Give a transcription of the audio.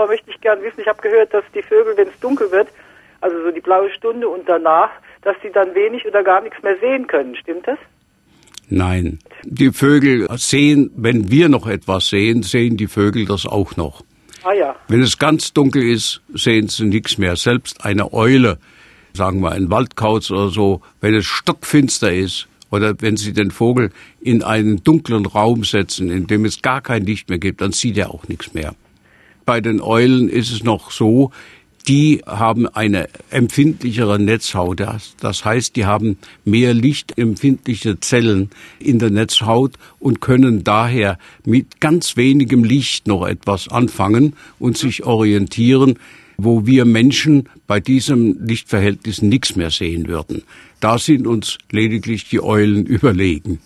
zwar möchte ich gern wissen, ich habe gehört, dass die Vögel, wenn es dunkel wird, also so die blaue Stunde und danach, dass sie dann wenig oder gar nichts mehr sehen können. Stimmt das? Nein. Die Vögel sehen, wenn wir noch etwas sehen, sehen die Vögel das auch noch. Ah ja. Wenn es ganz dunkel ist, sehen sie nichts mehr. Selbst eine Eule, sagen wir ein Waldkauz oder so, wenn es stockfinster ist oder wenn Sie den Vogel in einen dunklen Raum setzen, in dem es gar kein Licht mehr gibt, dann sieht er auch nichts mehr. Bei den Eulen ist es noch so, die haben eine empfindlichere Netzhaut. Das heißt, die haben mehr lichtempfindliche Zellen in der Netzhaut und können daher mit ganz wenigem Licht noch etwas anfangen und sich orientieren, wo wir Menschen bei diesem Lichtverhältnis nichts mehr sehen würden. Da sind uns lediglich die Eulen überlegen.